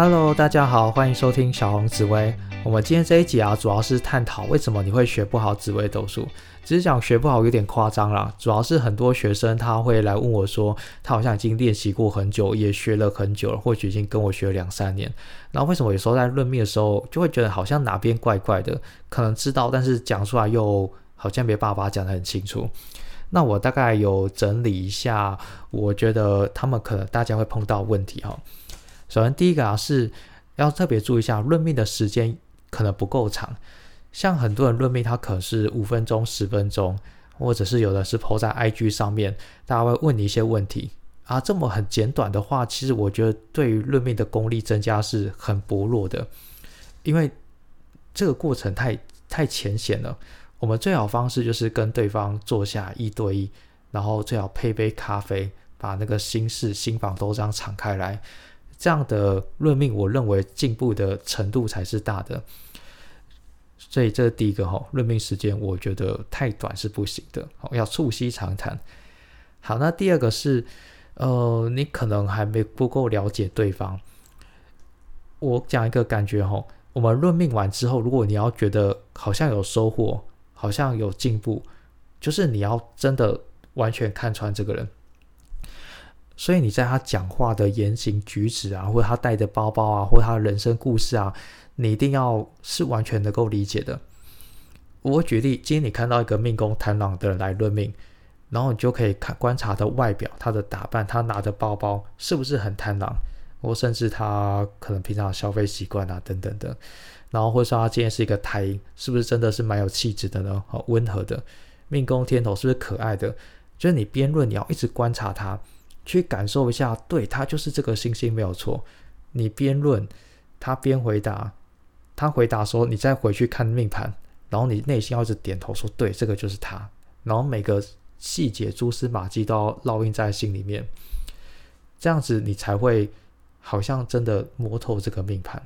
Hello，大家好，欢迎收听小红紫薇。我们今天这一集啊，主要是探讨为什么你会学不好紫薇斗数。只是讲学不好有点夸张啦，主要是很多学生他会来问我说，他好像已经练习过很久，也学了很久了，或许已经跟我学了两三年。然后为什么有时候在论命的时候，就会觉得好像哪边怪怪的？可能知道，但是讲出来又好像没办法讲得很清楚。那我大概有整理一下，我觉得他们可能大家会碰到问题哈。首先，第一个啊是要特别注意一下，论命的时间可能不够长。像很多人论命，他可能是五分钟、十分钟，或者是有的是抛在 IG 上面，大家会问你一些问题啊。这么很简短的话，其实我觉得对于论命的功力增加是很薄弱的，因为这个过程太太浅显了。我们最好方式就是跟对方坐下一对一，然后最好配杯咖啡，把那个心事、心房都这样敞开来。这样的论命，我认为进步的程度才是大的。所以这是第一个哈，论命时间我觉得太短是不行的，要促膝长谈。好，那第二个是，呃，你可能还没不够了解对方。我讲一个感觉哈，我们论命完之后，如果你要觉得好像有收获，好像有进步，就是你要真的完全看穿这个人。所以你在他讲话的言行举止啊，或者他带的包包啊，或者他人生故事啊，你一定要是完全能够理解的。我举例，今天你看到一个命宫贪狼的人来论命，然后你就可以看观察的外表，他的打扮，他拿的包包是不是很贪狼，或甚至他可能平常消费习惯啊等等的，然后或者说他今天是一个太阴是不是真的是蛮有气质的呢？好温和的命宫天头是不是可爱的？就是你边论，你要一直观察他。去感受一下，对他就是这个星星没有错。你边论，他边回答，他回答说，你再回去看命盘，然后你内心要一直点头说，对，这个就是他。然后每个细节、蛛丝马迹都要烙印在心里面，这样子你才会好像真的摸透这个命盘。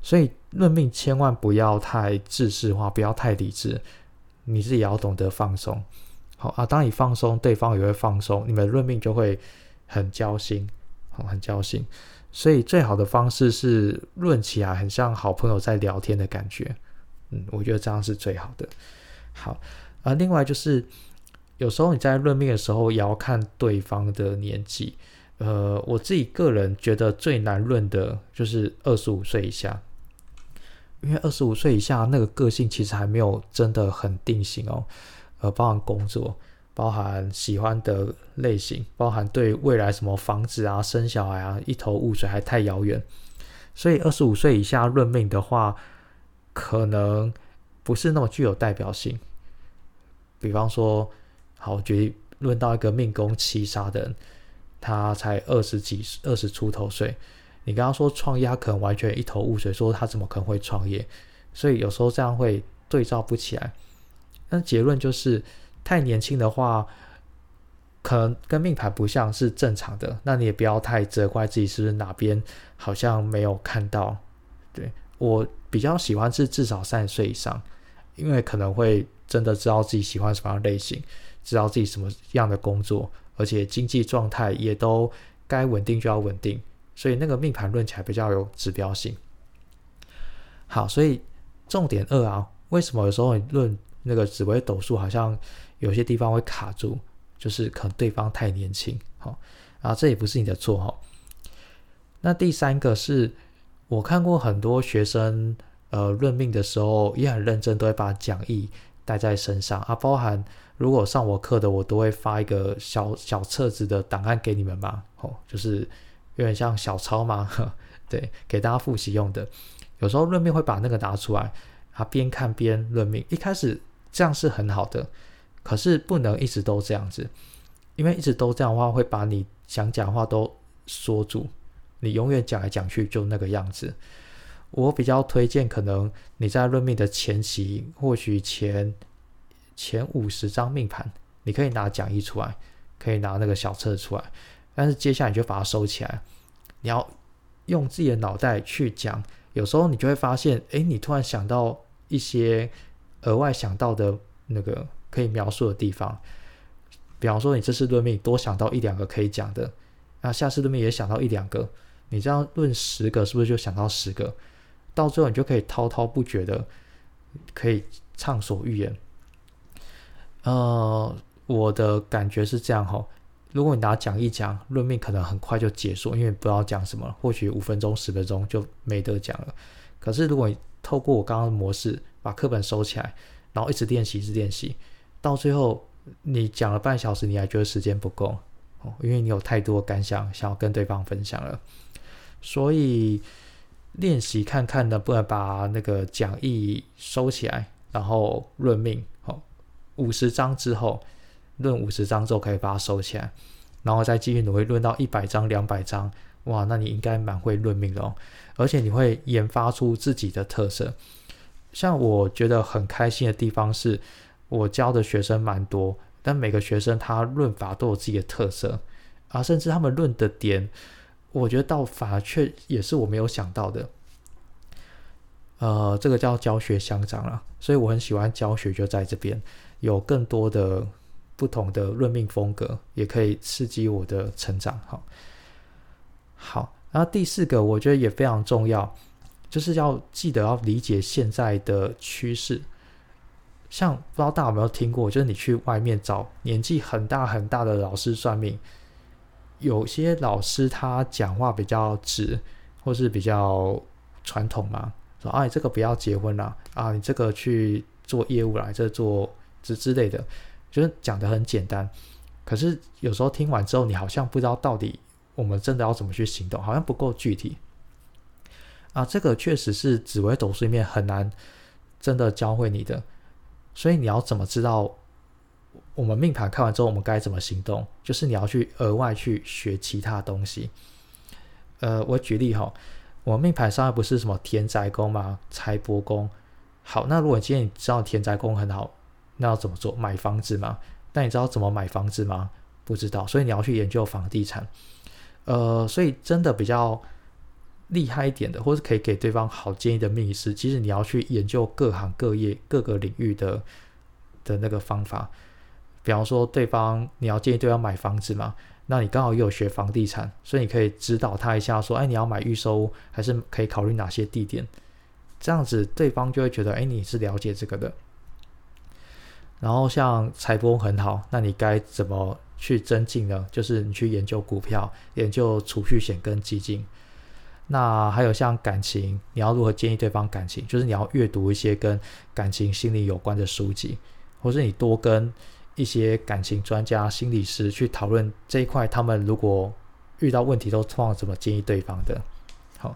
所以论命千万不要太知识化，不要太理智，你自己也要懂得放松。好啊，当你放松，对方也会放松，你们论命就会很交心，好，很交心。所以最好的方式是论起来很像好朋友在聊天的感觉，嗯，我觉得这样是最好的。好啊，另外就是有时候你在论命的时候也要看对方的年纪，呃，我自己个人觉得最难论的就是二十五岁以下，因为二十五岁以下那个个性其实还没有真的很定型哦。呃，包含工作，包含喜欢的类型，包含对未来什么房子啊、生小孩啊，一头雾水，还太遥远。所以二十五岁以下论命的话，可能不是那么具有代表性。比方说，好，举例论到一个命宫七杀的人，他才二十几、二十出头岁，你刚刚说创业，他可能完全一头雾水，说他怎么可能会创业？所以有时候这样会对照不起来。那结论就是，太年轻的话，可能跟命盘不像是正常的。那你也不要太责怪自己，是不是哪边好像没有看到？对我比较喜欢是至少三十岁以上，因为可能会真的知道自己喜欢什么样类型，知道自己什么样的工作，而且经济状态也都该稳定就要稳定，所以那个命盘论起来比较有指标性。好，所以重点二啊，为什么有时候论？那个紫微斗数好像有些地方会卡住，就是可能对方太年轻，好啊，这也不是你的错哈。那第三个是我看过很多学生呃论命的时候也很认真，都会把讲义带在身上啊，包含如果上我课的，我都会发一个小小册子的档案给你们嘛，哦，就是有点像小抄嘛，对，给大家复习用的。有时候论命会把那个拿出来，啊，边看边论命，一开始。这样是很好的，可是不能一直都这样子，因为一直都这样的话，会把你想讲话都说住，你永远讲来讲去就那个样子。我比较推荐，可能你在论命的前期，或许前前五十张命盘，你可以拿讲义出来，可以拿那个小册出来，但是接下来你就把它收起来，你要用自己的脑袋去讲。有时候你就会发现，哎，你突然想到一些。额外想到的那个可以描述的地方，比方说你这次论命多想到一两个可以讲的，那下次论命也想到一两个，你这样论十个，是不是就想到十个？到最后你就可以滔滔不绝的，可以畅所欲言。呃，我的感觉是这样哈。如果你拿讲一讲论命，可能很快就结束，因为不知道讲什么，或许五分钟、十分钟就没得讲了。可是如果你透过我刚刚的模式，把课本收起来，然后一直练习，一直练习，到最后你讲了半小时，你还觉得时间不够哦，因为你有太多感想想要跟对方分享了。所以练习看看能不能把那个讲义收起来，然后论命哦。五十章之后，论五十章之后可以把它收起来，然后再继续努力论到一百章、两百章，哇，那你应该蛮会论命的哦，而且你会研发出自己的特色。像我觉得很开心的地方是，我教的学生蛮多，但每个学生他论法都有自己的特色啊，甚至他们论的点，我觉得到法却也是我没有想到的。呃，这个叫教学相长了，所以我很喜欢教学，就在这边。有更多的不同的论命风格，也可以刺激我的成长。好，好，然后第四个，我觉得也非常重要，就是要记得要理解现在的趋势。像不知道大家有没有听过，就是你去外面找年纪很大很大的老师算命，有些老师他讲话比较直，或是比较传统嘛，说啊，你这个不要结婚啦啊，你这个去做业务来这做。之之类的，就是讲的很简单，可是有时候听完之后，你好像不知道到底我们真的要怎么去行动，好像不够具体啊。这个确实是紫微斗数里面很难真的教会你的，所以你要怎么知道我们命盘看完之后我们该怎么行动？就是你要去额外去学其他东西。呃，我举例哈，我命盘上不是什么田宅宫吗？财帛宫。好，那如果今天你知道田宅宫很好。那要怎么做？买房子吗？但你知道怎么买房子吗？不知道，所以你要去研究房地产。呃，所以真的比较厉害一点的，或是可以给对方好建议的命理师，其实你要去研究各行各业各个领域的的那个方法。比方说，对方你要建议对方买房子嘛，那你刚好又有学房地产，所以你可以指导他一下，说，哎，你要买预收，还是可以考虑哪些地点？这样子对方就会觉得，哎，你是了解这个的。然后像财帛很好，那你该怎么去增进呢？就是你去研究股票，研究储蓄险跟基金。那还有像感情，你要如何建议对方感情？就是你要阅读一些跟感情心理有关的书籍，或是你多跟一些感情专家、心理师去讨论这一块，他们如果遇到问题都通常怎么建议对方的。好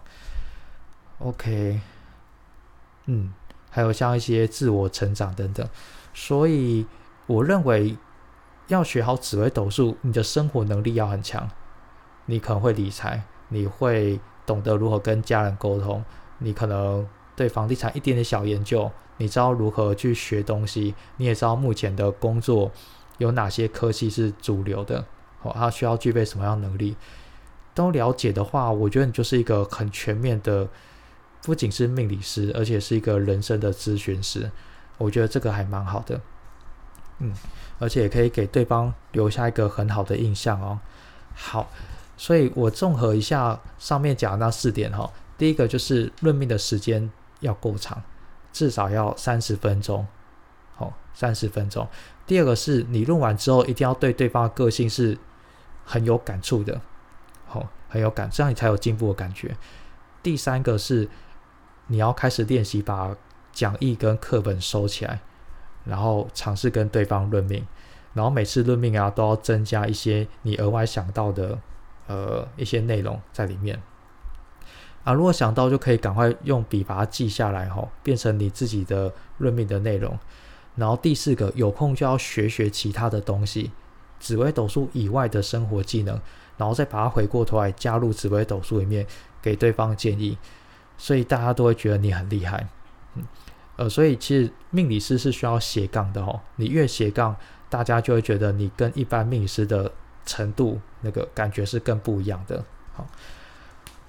，OK，嗯，还有像一些自我成长等等。所以，我认为要学好紫微斗数，你的生活能力要很强。你可能会理财，你会懂得如何跟家人沟通，你可能对房地产一点点小研究，你知道如何去学东西，你也知道目前的工作有哪些科技是主流的，哦，它需要具备什么样能力，都了解的话，我觉得你就是一个很全面的，不仅是命理师，而且是一个人生的咨询师。我觉得这个还蛮好的，嗯，而且也可以给对方留下一个很好的印象哦。好，所以我综合一下上面讲的那四点哈，第一个就是论命的时间要够长，至少要三十分钟，好，三十分钟。第二个是你论完之后一定要对对方的个性是很有感触的，好，很有感，这样你才有进步的感觉。第三个是你要开始练习把。讲义跟课本收起来，然后尝试跟对方论命，然后每次论命啊都要增加一些你额外想到的呃一些内容在里面啊。如果想到就可以赶快用笔把它记下来吼，变成你自己的论命的内容。然后第四个，有空就要学学其他的东西，紫微斗数以外的生活技能，然后再把它回过头来加入紫微斗数里面给对方建议，所以大家都会觉得你很厉害，嗯。呃，所以其实命理师是需要斜杠的哦。你越斜杠，大家就会觉得你跟一般命理师的程度那个感觉是更不一样的。好，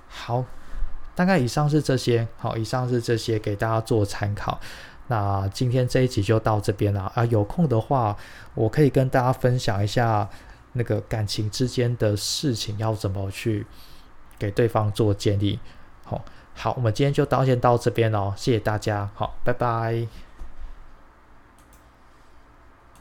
好，大概以上是这些。好，以上是这些给大家做参考。那今天这一集就到这边了啊。有空的话，我可以跟大家分享一下那个感情之间的事情要怎么去给对方做建议。好，好，我们今天就到先到这边哦，谢谢大家，好，拜拜。